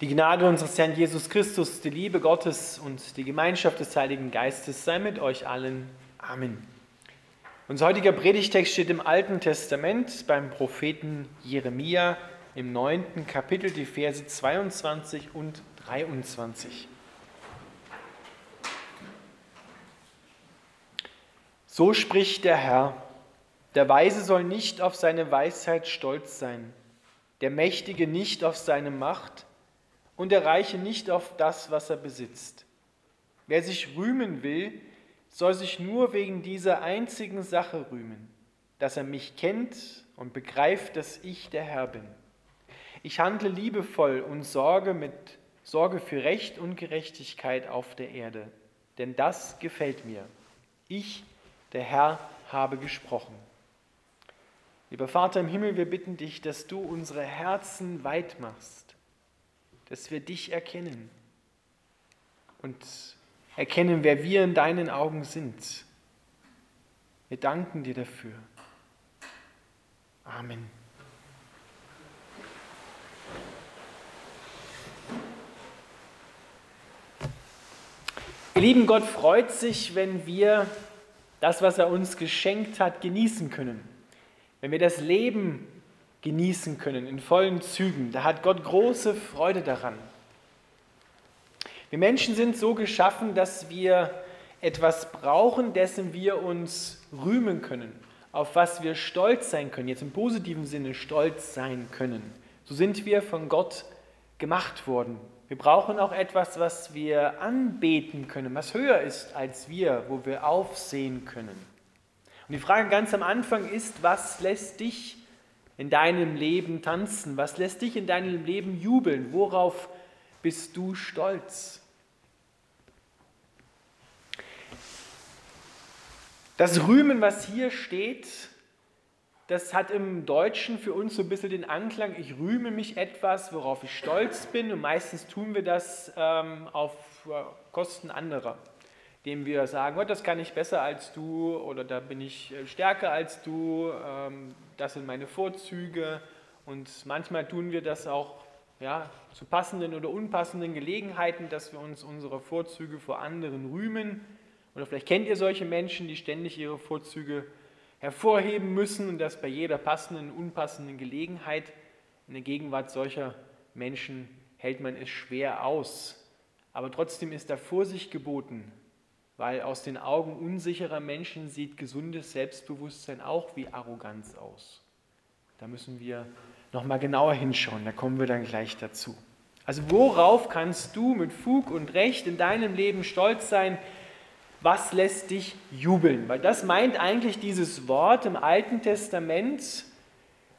Die Gnade unseres Herrn Jesus Christus, die Liebe Gottes und die Gemeinschaft des Heiligen Geistes sei mit euch allen. Amen. Unser heutiger Predigtext steht im Alten Testament beim Propheten Jeremia im neunten Kapitel, die Verse 22 und 23. So spricht der Herr, der Weise soll nicht auf seine Weisheit stolz sein, der Mächtige nicht auf seine Macht, und der Reiche nicht auf das, was er besitzt. Wer sich rühmen will, soll sich nur wegen dieser einzigen Sache rühmen, dass er mich kennt und begreift, dass ich der Herr bin. Ich handle liebevoll und sorge mit Sorge für Recht und Gerechtigkeit auf der Erde, denn das gefällt mir. Ich, der Herr, habe gesprochen. Lieber Vater im Himmel, wir bitten dich, dass du unsere Herzen weit machst dass wir dich erkennen und erkennen, wer wir in deinen Augen sind. Wir danken dir dafür. Amen. Ihr Lieben, Gott freut sich, wenn wir das, was er uns geschenkt hat, genießen können. Wenn wir das Leben genießen können in vollen Zügen. Da hat Gott große Freude daran. Wir Menschen sind so geschaffen, dass wir etwas brauchen, dessen wir uns rühmen können, auf was wir stolz sein können, jetzt im positiven Sinne stolz sein können. So sind wir von Gott gemacht worden. Wir brauchen auch etwas, was wir anbeten können, was höher ist als wir, wo wir aufsehen können. Und die Frage ganz am Anfang ist, was lässt dich in deinem Leben tanzen? Was lässt dich in deinem Leben jubeln? Worauf bist du stolz? Das Rühmen, was hier steht, das hat im Deutschen für uns so ein bisschen den Anklang, ich rühme mich etwas, worauf ich stolz bin und meistens tun wir das ähm, auf Kosten anderer dem wir sagen, oh, das kann ich besser als du oder da bin ich äh, stärker als du, ähm, das sind meine Vorzüge. Und manchmal tun wir das auch ja, zu passenden oder unpassenden Gelegenheiten, dass wir uns unsere Vorzüge vor anderen rühmen. Oder vielleicht kennt ihr solche Menschen, die ständig ihre Vorzüge hervorheben müssen und das bei jeder passenden unpassenden Gelegenheit. In der Gegenwart solcher Menschen hält man es schwer aus. Aber trotzdem ist da Vorsicht geboten, weil aus den Augen unsicherer Menschen sieht gesundes Selbstbewusstsein auch wie Arroganz aus. Da müssen wir nochmal genauer hinschauen, da kommen wir dann gleich dazu. Also worauf kannst du mit Fug und Recht in deinem Leben stolz sein? Was lässt dich jubeln? Weil das meint eigentlich dieses Wort im Alten Testament,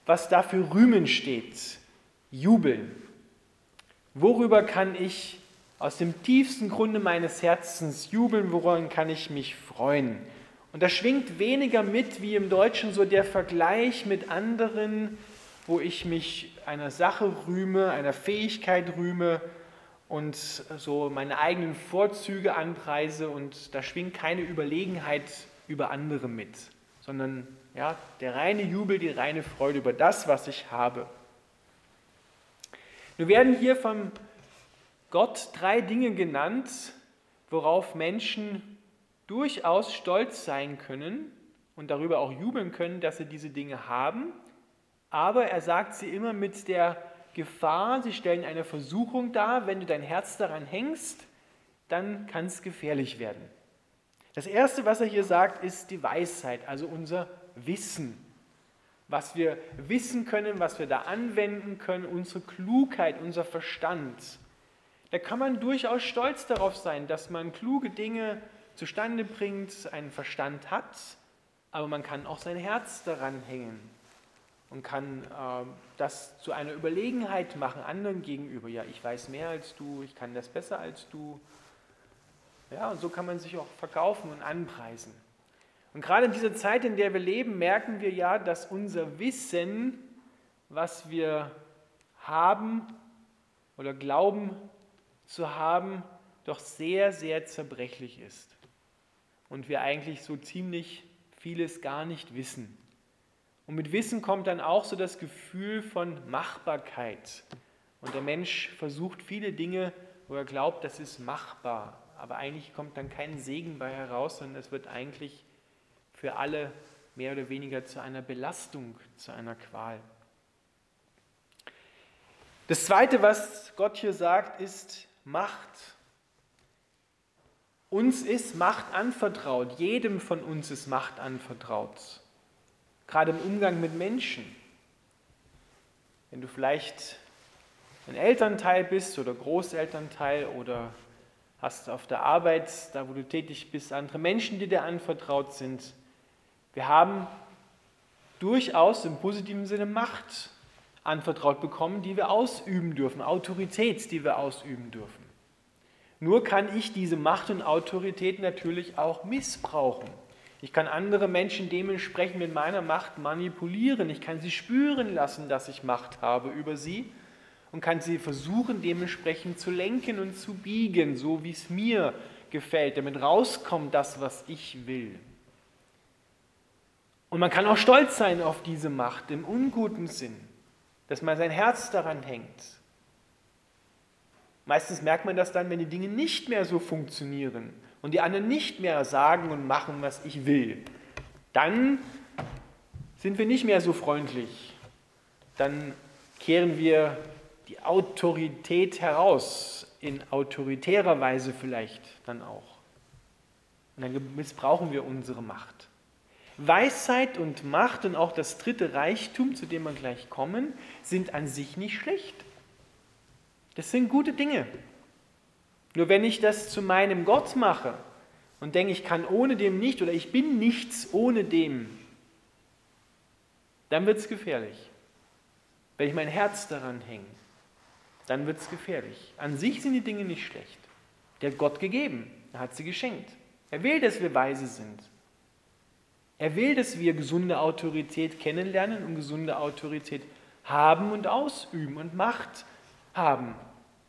was dafür rühmen steht. Jubeln. Worüber kann ich aus dem tiefsten Grunde meines Herzens jubeln, woran kann ich mich freuen. Und da schwingt weniger mit, wie im Deutschen so der Vergleich mit anderen, wo ich mich einer Sache rühme, einer Fähigkeit rühme und so meine eigenen Vorzüge anpreise und da schwingt keine Überlegenheit über andere mit, sondern ja, der reine Jubel, die reine Freude über das, was ich habe. Wir werden hier vom Gott drei Dinge genannt, worauf Menschen durchaus stolz sein können und darüber auch jubeln können, dass sie diese Dinge haben. Aber er sagt sie immer mit der Gefahr, sie stellen eine Versuchung dar, wenn du dein Herz daran hängst, dann kann es gefährlich werden. Das Erste, was er hier sagt, ist die Weisheit, also unser Wissen. Was wir wissen können, was wir da anwenden können, unsere Klugheit, unser Verstand da kann man durchaus stolz darauf sein, dass man kluge Dinge zustande bringt, einen Verstand hat, aber man kann auch sein Herz daran hängen und kann äh, das zu einer Überlegenheit machen anderen gegenüber. Ja, ich weiß mehr als du, ich kann das besser als du. Ja, und so kann man sich auch verkaufen und anpreisen. Und gerade in dieser Zeit, in der wir leben, merken wir ja, dass unser Wissen, was wir haben oder glauben zu haben, doch sehr, sehr zerbrechlich ist. Und wir eigentlich so ziemlich vieles gar nicht wissen. Und mit Wissen kommt dann auch so das Gefühl von Machbarkeit Und der Mensch versucht viele Dinge, wo er glaubt, das ist machbar. Aber eigentlich kommt dann kein Segen bei heraus, sondern es wird eigentlich für alle mehr oder weniger zu einer Belastung, zu einer Qual. Das Zweite, was Gott hier sagt, ist Macht. Uns ist Macht anvertraut, jedem von uns ist Macht anvertraut, gerade im Umgang mit Menschen. Wenn du vielleicht ein Elternteil bist oder Großelternteil oder hast auf der Arbeit, da wo du tätig bist, andere Menschen, die dir anvertraut sind. Wir haben durchaus im positiven Sinne Macht anvertraut bekommen, die wir ausüben dürfen, Autorität, die wir ausüben dürfen. Nur kann ich diese Macht und Autorität natürlich auch missbrauchen. Ich kann andere Menschen dementsprechend mit meiner Macht manipulieren. Ich kann sie spüren lassen, dass ich Macht habe über sie und kann sie versuchen dementsprechend zu lenken und zu biegen, so wie es mir gefällt, damit rauskommt das, was ich will. Und man kann auch stolz sein auf diese Macht im unguten Sinn, dass man sein Herz daran hängt. Meistens merkt man das dann, wenn die Dinge nicht mehr so funktionieren und die anderen nicht mehr sagen und machen, was ich will. Dann sind wir nicht mehr so freundlich. Dann kehren wir die Autorität heraus, in autoritärer Weise vielleicht dann auch. Und dann missbrauchen wir unsere Macht. Weisheit und Macht und auch das dritte Reichtum, zu dem wir gleich kommen, sind an sich nicht schlecht. Das sind gute Dinge. Nur wenn ich das zu meinem Gott mache und denke, ich kann ohne dem nicht oder ich bin nichts ohne dem, dann wird es gefährlich. Wenn ich mein Herz daran hänge, dann wird es gefährlich. An sich sind die Dinge nicht schlecht. Der hat Gott gegeben, er hat sie geschenkt. Er will, dass wir weise sind. Er will, dass wir gesunde Autorität kennenlernen und gesunde Autorität haben und ausüben und Macht haben.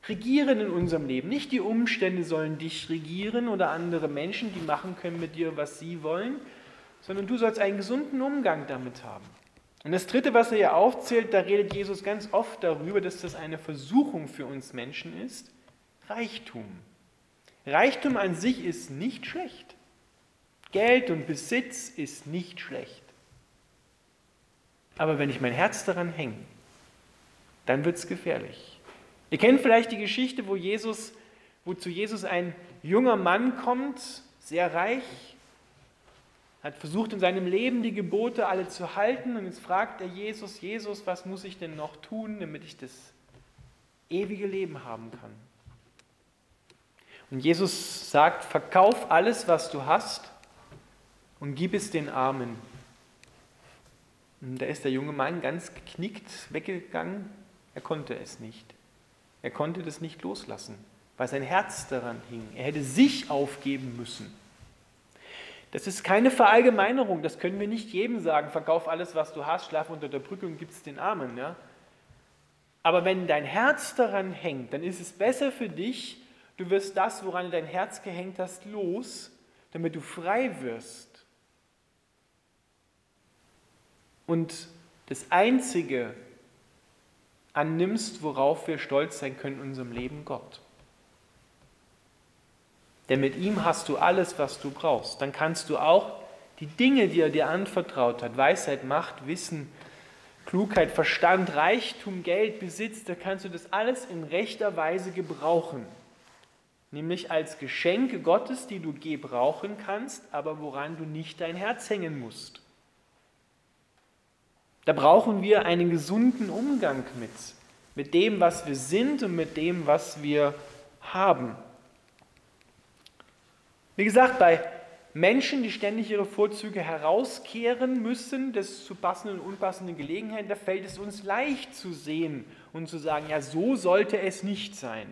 Regieren in unserem Leben. Nicht die Umstände sollen dich regieren oder andere Menschen, die machen können mit dir, was sie wollen, sondern du sollst einen gesunden Umgang damit haben. Und das Dritte, was er hier aufzählt, da redet Jesus ganz oft darüber, dass das eine Versuchung für uns Menschen ist, Reichtum. Reichtum an sich ist nicht schlecht. Geld und Besitz ist nicht schlecht. Aber wenn ich mein Herz daran hänge, dann wird es gefährlich. Ihr kennt vielleicht die Geschichte, wo Jesus, wo zu Jesus ein junger Mann kommt, sehr reich, hat versucht in seinem Leben die Gebote alle zu halten und jetzt fragt er Jesus, Jesus, was muss ich denn noch tun, damit ich das ewige Leben haben kann? Und Jesus sagt, verkauf alles, was du hast und gib es den Armen. Und da ist der junge Mann ganz geknickt weggegangen, er konnte es nicht. Er konnte das nicht loslassen, weil sein Herz daran hing. Er hätte sich aufgeben müssen. Das ist keine Verallgemeinerung, das können wir nicht jedem sagen, verkauf alles, was du hast, schlaf unter der Brücke und gib es den Armen. Ja? Aber wenn dein Herz daran hängt, dann ist es besser für dich, du wirst das, woran du dein Herz gehängt hast, los, damit du frei wirst. Und das Einzige annimmst, worauf wir stolz sein können in unserem Leben, Gott. Denn mit ihm hast du alles, was du brauchst. Dann kannst du auch die Dinge, die er dir anvertraut hat, Weisheit, Macht, Wissen, Klugheit, Verstand, Reichtum, Geld, Besitz, da kannst du das alles in rechter Weise gebrauchen. Nämlich als Geschenke Gottes, die du gebrauchen kannst, aber woran du nicht dein Herz hängen musst. Da brauchen wir einen gesunden Umgang mit, mit dem, was wir sind und mit dem, was wir haben. Wie gesagt, bei Menschen, die ständig ihre Vorzüge herauskehren müssen, das zu passenden und unpassenden Gelegenheiten, da fällt es uns leicht zu sehen und zu sagen, ja, so sollte es nicht sein,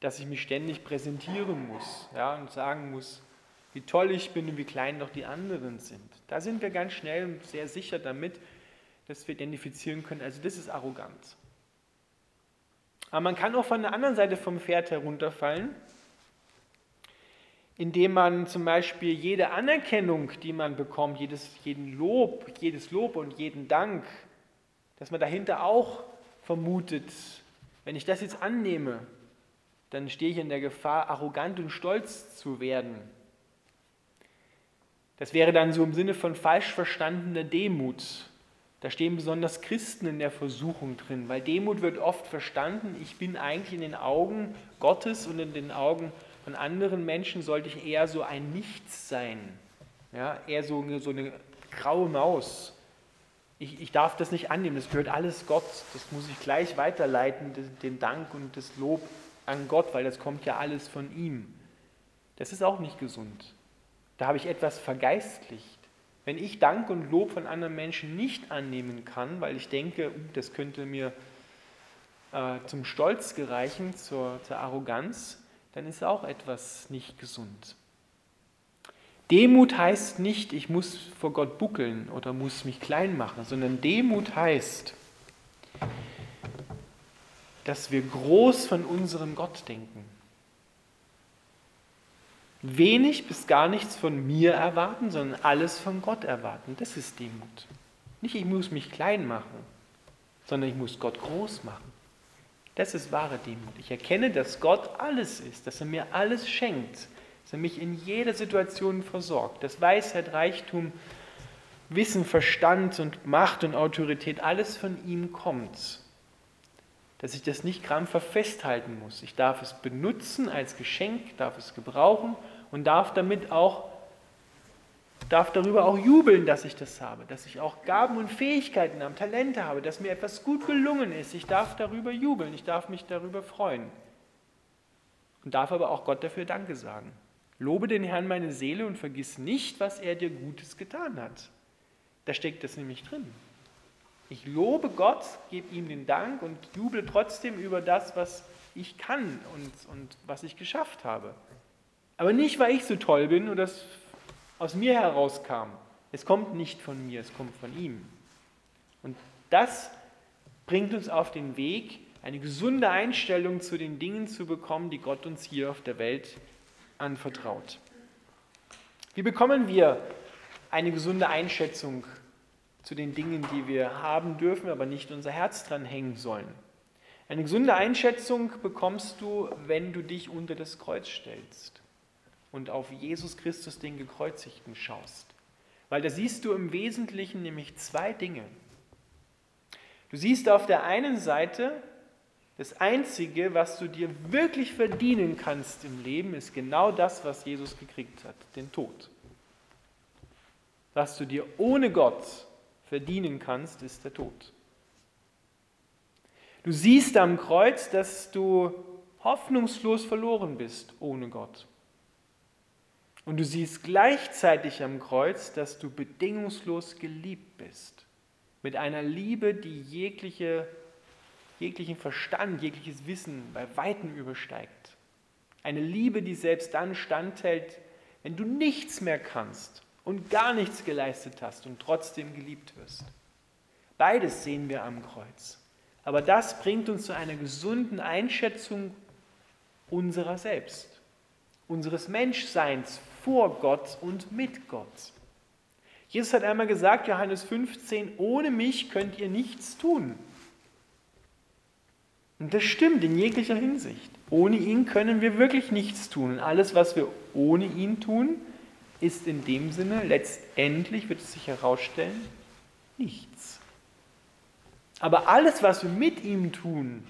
dass ich mich ständig präsentieren muss ja, und sagen muss, wie toll ich bin und wie klein doch die anderen sind. Da sind wir ganz schnell und sehr sicher damit, dass wir identifizieren können, also das ist Arroganz. Aber man kann auch von der anderen Seite vom Pferd herunterfallen indem man zum Beispiel jede Anerkennung, die man bekommt, jedes, jeden Lob, jedes Lob und jeden Dank, dass man dahinter auch vermutet, Wenn ich das jetzt annehme, dann stehe ich in der Gefahr, arrogant und stolz zu werden. Das wäre dann so im Sinne von falsch verstandener Demut. Da stehen besonders Christen in der Versuchung drin, weil Demut wird oft verstanden, ich bin eigentlich in den Augen Gottes und in den Augen von anderen Menschen sollte ich eher so ein Nichts sein, ja, eher so eine, so eine graue Maus. Ich, ich darf das nicht annehmen, das gehört alles Gott, das muss ich gleich weiterleiten, den Dank und das Lob an Gott, weil das kommt ja alles von ihm. Das ist auch nicht gesund. Da habe ich etwas vergeistlicht. Wenn ich Dank und Lob von anderen Menschen nicht annehmen kann, weil ich denke, uh, das könnte mir äh, zum Stolz gereichen, zur, zur Arroganz, dann ist auch etwas nicht gesund. Demut heißt nicht, ich muss vor Gott buckeln oder muss mich klein machen, sondern Demut heißt, dass wir groß von unserem Gott denken. Wenig bis gar nichts von mir erwarten, sondern alles von Gott erwarten. Das ist Demut. Nicht ich muss mich klein machen, sondern ich muss Gott groß machen. Das ist wahre Demut. Ich erkenne, dass Gott alles ist, dass er mir alles schenkt, dass er mich in jeder Situation versorgt, dass Weisheit, Reichtum, Wissen, Verstand und Macht und Autorität alles von ihm kommt dass ich das nicht krampfhaft festhalten muss. Ich darf es benutzen als Geschenk, darf es gebrauchen und darf damit auch darf darüber auch jubeln, dass ich das habe, dass ich auch Gaben und Fähigkeiten habe, Talente habe, dass mir etwas gut gelungen ist. Ich darf darüber jubeln, ich darf mich darüber freuen. Und darf aber auch Gott dafür Danke sagen. Lobe den Herrn meine Seele und vergiss nicht, was er dir Gutes getan hat. Da steckt das nämlich drin. Ich lobe Gott, gebe ihm den Dank und juble trotzdem über das, was ich kann und, und was ich geschafft habe. Aber nicht, weil ich so toll bin oder es aus mir herauskam. Es kommt nicht von mir, es kommt von ihm. Und das bringt uns auf den Weg, eine gesunde Einstellung zu den Dingen zu bekommen, die Gott uns hier auf der Welt anvertraut. Wie bekommen wir eine gesunde Einschätzung zu den Dingen, die wir haben dürfen, aber nicht unser Herz dran hängen sollen. Eine gesunde Einschätzung bekommst du, wenn du dich unter das Kreuz stellst und auf Jesus Christus, den Gekreuzigten, schaust. Weil da siehst du im Wesentlichen nämlich zwei Dinge. Du siehst auf der einen Seite, das Einzige, was du dir wirklich verdienen kannst im Leben, ist genau das, was Jesus gekriegt hat, den Tod. Was du dir ohne Gott verdienen kannst, ist der Tod. Du siehst am Kreuz, dass du hoffnungslos verloren bist ohne Gott. Und du siehst gleichzeitig am Kreuz, dass du bedingungslos geliebt bist. Mit einer Liebe, die jegliche, jeglichen Verstand, jegliches Wissen bei Weitem übersteigt. Eine Liebe, die selbst dann standhält, wenn du nichts mehr kannst und gar nichts geleistet hast und trotzdem geliebt wirst. Beides sehen wir am Kreuz. Aber das bringt uns zu einer gesunden Einschätzung unserer selbst, unseres Menschseins vor Gott und mit Gott. Jesus hat einmal gesagt, Johannes 15, ohne mich könnt ihr nichts tun. Und das stimmt in jeglicher Hinsicht. Ohne ihn können wir wirklich nichts tun. Und alles, was wir ohne ihn tun, ist in dem Sinne, letztendlich wird es sich herausstellen, nichts. Aber alles, was wir mit ihm tun,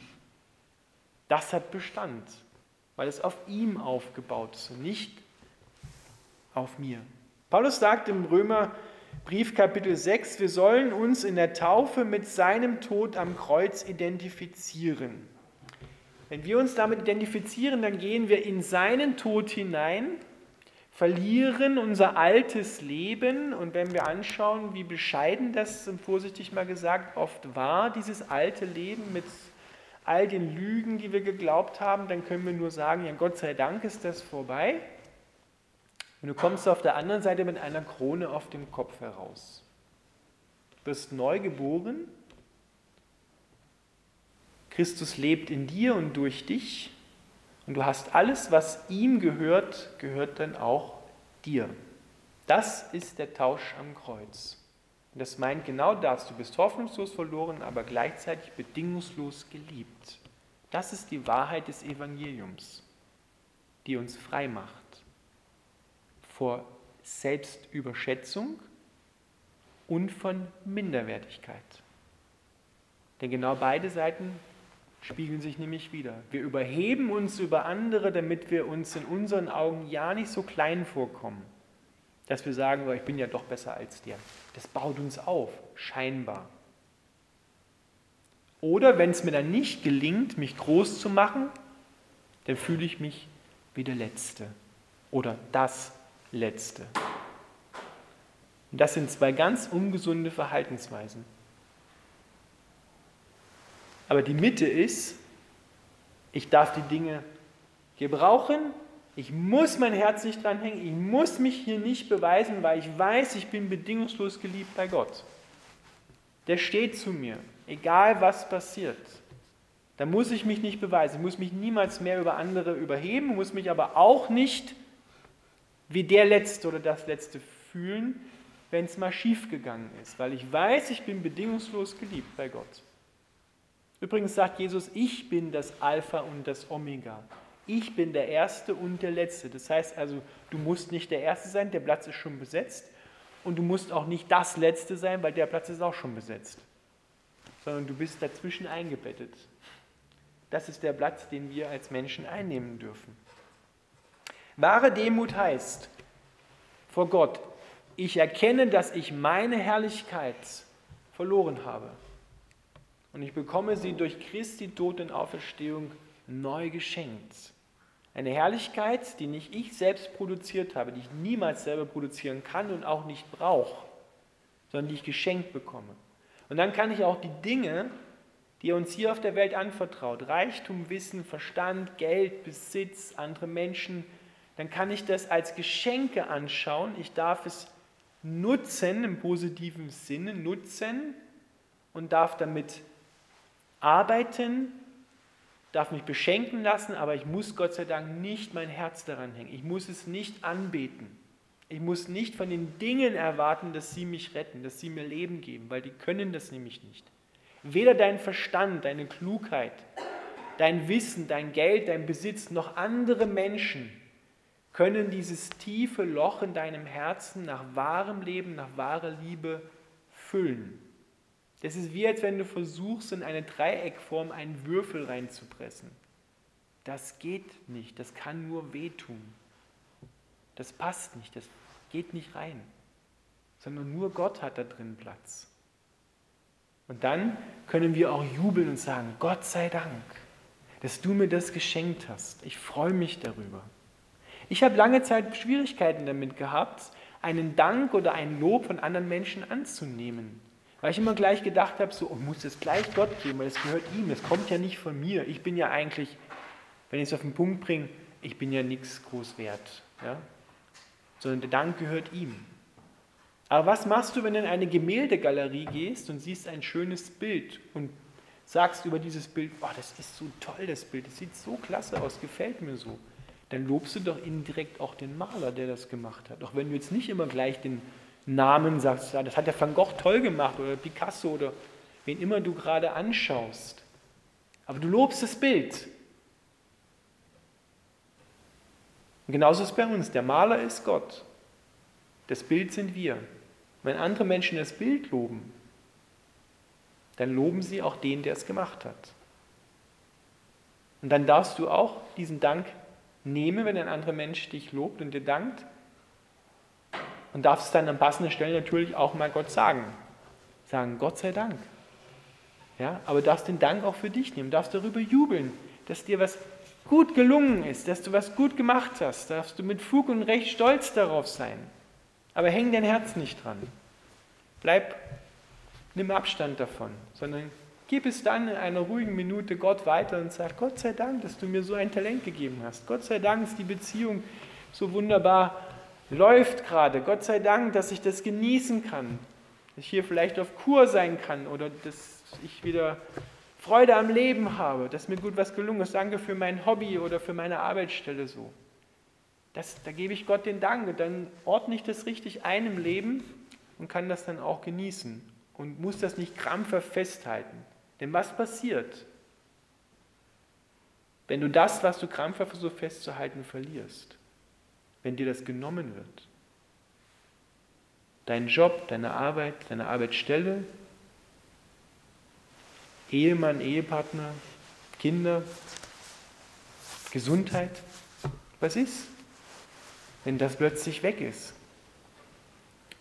das hat Bestand, weil es auf ihm aufgebaut ist und nicht auf mir. Paulus sagt im Römerbrief Kapitel 6, wir sollen uns in der Taufe mit seinem Tod am Kreuz identifizieren. Wenn wir uns damit identifizieren, dann gehen wir in seinen Tod hinein verlieren unser altes Leben. Und wenn wir anschauen, wie bescheiden das, vorsichtig mal gesagt, oft war, dieses alte Leben mit all den Lügen, die wir geglaubt haben, dann können wir nur sagen, ja Gott sei Dank ist das vorbei. Und du kommst auf der anderen Seite mit einer Krone auf dem Kopf heraus. Du wirst neu geboren. Christus lebt in dir und durch dich. Und du hast alles, was ihm gehört, gehört dann auch dir. Das ist der Tausch am Kreuz. Und das meint genau das. Du bist hoffnungslos verloren, aber gleichzeitig bedingungslos geliebt. Das ist die Wahrheit des Evangeliums, die uns frei macht vor Selbstüberschätzung und von Minderwertigkeit. Denn genau beide Seiten spiegeln sich nämlich wieder. Wir überheben uns über andere, damit wir uns in unseren Augen ja nicht so klein vorkommen, dass wir sagen, oh, ich bin ja doch besser als dir. Das baut uns auf, scheinbar. Oder wenn es mir dann nicht gelingt, mich groß zu machen, dann fühle ich mich wie der Letzte oder das Letzte. Und das sind zwei ganz ungesunde Verhaltensweisen. Aber die Mitte ist, ich darf die Dinge gebrauchen, ich muss mein Herz nicht dranhängen, ich muss mich hier nicht beweisen, weil ich weiß, ich bin bedingungslos geliebt bei Gott. Der steht zu mir, egal was passiert. Da muss ich mich nicht beweisen, ich muss mich niemals mehr über andere überheben, muss mich aber auch nicht wie der Letzte oder das Letzte fühlen, wenn es mal schief gegangen ist, weil ich weiß, ich bin bedingungslos geliebt bei Gott. Übrigens sagt Jesus, ich bin das Alpha und das Omega. Ich bin der Erste und der Letzte. Das heißt also, du musst nicht der Erste sein, der Platz ist schon besetzt. Und du musst auch nicht das Letzte sein, weil der Platz ist auch schon besetzt. Sondern du bist dazwischen eingebettet. Das ist der Platz, den wir als Menschen einnehmen dürfen. Wahre Demut heißt vor Gott, ich erkenne, dass ich meine Herrlichkeit verloren habe. Und ich bekomme sie durch Christi Tod und Auferstehung neu geschenkt. Eine Herrlichkeit, die nicht ich selbst produziert habe, die ich niemals selber produzieren kann und auch nicht brauche, sondern die ich geschenkt bekomme. Und dann kann ich auch die Dinge, die er uns hier auf der Welt anvertraut, Reichtum, Wissen, Verstand, Geld, Besitz, andere Menschen, dann kann ich das als Geschenke anschauen. Ich darf es nutzen, im positiven Sinne nutzen und darf damit arbeiten, darf mich beschenken lassen, aber ich muss Gott sei Dank nicht mein Herz daran hängen. Ich muss es nicht anbeten. Ich muss nicht von den Dingen erwarten, dass sie mich retten, dass sie mir Leben geben, weil die können das nämlich nicht. Weder dein Verstand, deine Klugheit, dein Wissen, dein Geld, dein Besitz, noch andere Menschen können dieses tiefe Loch in deinem Herzen nach wahrem Leben, nach wahrer Liebe füllen. Das ist wie, als wenn du versuchst, in eine Dreieckform einen Würfel reinzupressen. Das geht nicht, das kann nur wehtun. Das passt nicht, das geht nicht rein. Sondern nur Gott hat da drin Platz. Und dann können wir auch jubeln und sagen, Gott sei Dank, dass du mir das geschenkt hast. Ich freue mich darüber. Ich habe lange Zeit Schwierigkeiten damit gehabt, einen Dank oder ein Lob von anderen Menschen anzunehmen. Weil ich immer gleich gedacht habe, so, oh, muss es gleich Gott geben, weil es gehört ihm, es kommt ja nicht von mir. Ich bin ja eigentlich, wenn ich es auf den Punkt bringe, ich bin ja nichts groß wert. Ja? Sondern der Dank gehört ihm. Aber was machst du, wenn du in eine Gemäldegalerie gehst und siehst ein schönes Bild und sagst über dieses Bild, oh, das ist so toll, das Bild, das sieht so klasse aus, gefällt mir so dann lobst du doch indirekt auch den Maler, der das gemacht hat. Auch wenn du jetzt nicht immer gleich den Namen sagst, das hat der Van Gogh toll gemacht oder Picasso oder wen immer du gerade anschaust. Aber du lobst das Bild. Und genauso ist es bei uns. Der Maler ist Gott. Das Bild sind wir. Wenn andere Menschen das Bild loben, dann loben sie auch den, der es gemacht hat. Und dann darfst du auch diesen Dank nehme, wenn ein anderer Mensch dich lobt und dir dankt. Und darfst dann an passender Stelle natürlich auch mal Gott sagen. Sagen, Gott sei Dank. Ja, aber darfst den Dank auch für dich nehmen, darfst darüber jubeln, dass dir was gut gelungen ist, dass du was gut gemacht hast, darfst du mit Fug und Recht stolz darauf sein. Aber häng dein Herz nicht dran. Bleib, nimm Abstand davon, sondern Gib es dann in einer ruhigen Minute Gott weiter und sag, Gott sei Dank, dass du mir so ein Talent gegeben hast. Gott sei Dank, dass die Beziehung so wunderbar läuft gerade. Gott sei Dank, dass ich das genießen kann. Dass ich hier vielleicht auf Kur sein kann oder dass ich wieder Freude am Leben habe, dass mir gut was gelungen ist. Danke für mein Hobby oder für meine Arbeitsstelle so. Das, da gebe ich Gott den Dank dann ordne ich das richtig ein im Leben und kann das dann auch genießen und muss das nicht krampfer festhalten. Denn was passiert? wenn du das, was du krampfhaft versuchst festzuhalten, verlierst, wenn dir das genommen wird. Dein Job, deine Arbeit, deine Arbeitsstelle, Ehemann, Ehepartner, Kinder, Gesundheit. Was ist, wenn das plötzlich weg ist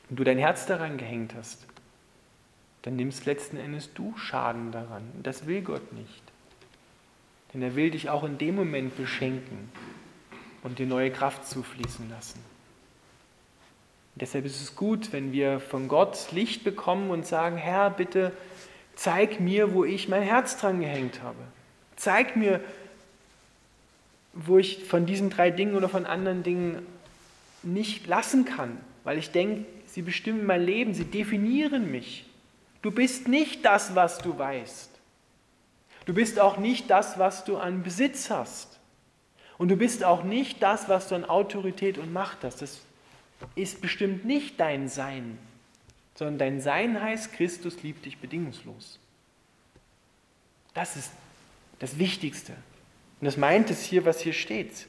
und du dein Herz daran gehängt hast? Dann nimmst letzten Endes du Schaden daran. Und das will Gott nicht. Denn er will dich auch in dem Moment beschenken und dir neue Kraft zufließen lassen. Und deshalb ist es gut, wenn wir von Gott Licht bekommen und sagen, Herr, bitte zeig mir, wo ich mein Herz dran gehängt habe. Zeig mir, wo ich von diesen drei Dingen oder von anderen Dingen nicht lassen kann, weil ich denke, sie bestimmen mein Leben, sie definieren mich. Du bist nicht das, was du weißt. Du bist auch nicht das, was du an Besitz hast. Und du bist auch nicht das, was du an Autorität und Macht hast. Das ist bestimmt nicht dein Sein, sondern dein Sein heißt, Christus liebt dich bedingungslos. Das ist das Wichtigste. Und das meint es hier, was hier steht.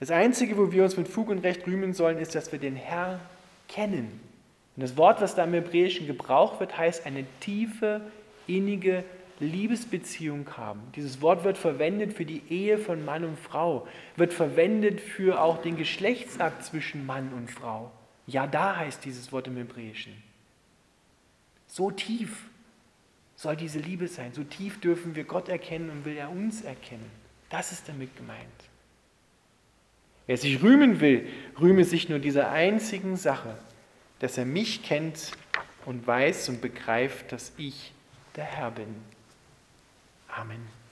Das Einzige, wo wir uns mit Fug und Recht rühmen sollen, ist, dass wir den Herr kennen. Und das Wort, was da im Hebräischen gebraucht wird, heißt eine tiefe, innige Liebesbeziehung haben. Dieses Wort wird verwendet für die Ehe von Mann und Frau, wird verwendet für auch den Geschlechtsakt zwischen Mann und Frau. Ja, da heißt dieses Wort im Hebräischen. So tief soll diese Liebe sein, so tief dürfen wir Gott erkennen und will er uns erkennen. Das ist damit gemeint. Wer sich rühmen will, rühme sich nur dieser einzigen Sache, dass er mich kennt und weiß und begreift, dass ich der Herr bin. Amen.